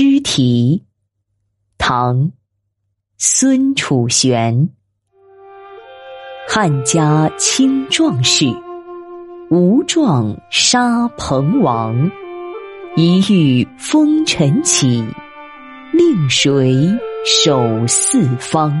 诗题，唐·孙楚玄。汉家清壮士，无状杀彭王。一遇风尘起，令谁守四方？